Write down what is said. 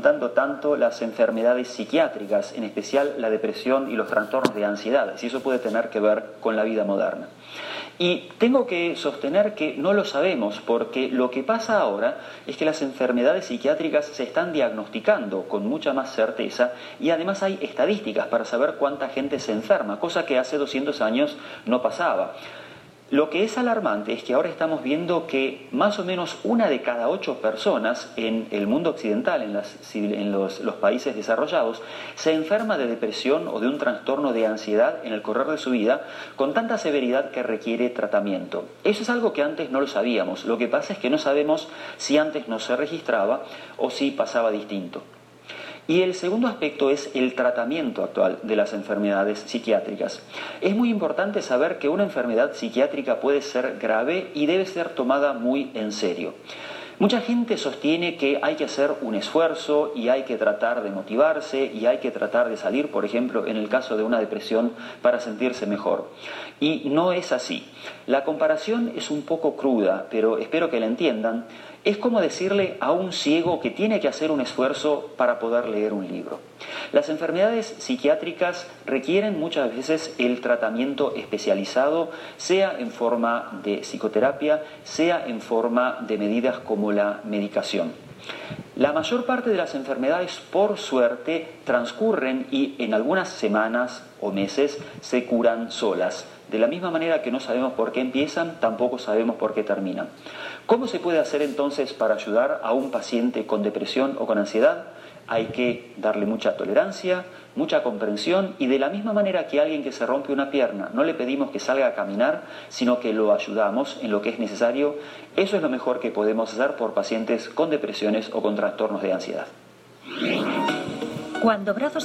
aumentando tanto las enfermedades psiquiátricas, en especial la depresión y los trastornos de ansiedad, y eso puede tener que ver con la vida moderna. Y tengo que sostener que no lo sabemos, porque lo que pasa ahora es que las enfermedades psiquiátricas se están diagnosticando con mucha más certeza y además hay estadísticas para saber cuánta gente se enferma, cosa que hace 200 años no pasaba. Lo que es alarmante es que ahora estamos viendo que más o menos una de cada ocho personas en el mundo occidental, en, los, los, países desarrollados, se enferma de depresión o de un trastorno de ansiedad en el correr de su vida con tanta severidad que requiere tratamiento. Eso es algo que antes no lo sabíamos. Lo que pasa es que no sabemos si antes no se registraba o si pasaba distinto. Y el segundo aspecto es el tratamiento actual de las enfermedades psiquiátricas. Es muy importante saber que una enfermedad psiquiátrica puede ser grave y debe ser tomada muy en serio. Mucha gente sostiene que hay que hacer un esfuerzo y hay que tratar de motivarse y hay que tratar de salir, por ejemplo, en el caso de una depresión para sentirse mejor. Y no es así. La comparación es un poco cruda, pero espero que la entiendan. Es como decirle a un ciego que tiene que hacer un esfuerzo para poder leer un libro. Las enfermedades psiquiátricas requieren muchas veces el tratamiento especializado, sea en forma de psicoterapia, sea en forma de medidas como la medicación. La mayor parte de las enfermedades, por suerte, transcurren y en algunas semanas o meses se curan solas. De la misma manera que no sabemos por qué empiezan, tampoco sabemos por qué terminan. ¿Cómo se puede hacer entonces para ayudar a un paciente con depresión o con ansiedad? Hay que darle mucha tolerancia, mucha comprensión y de la misma manera que alguien que se rompe una pierna no le pedimos que salga a caminar, sino que lo ayudamos en lo que es necesario, eso es lo mejor que podemos hacer por pacientes con depresiones o con trastornos de ansiedad. Cuando brazos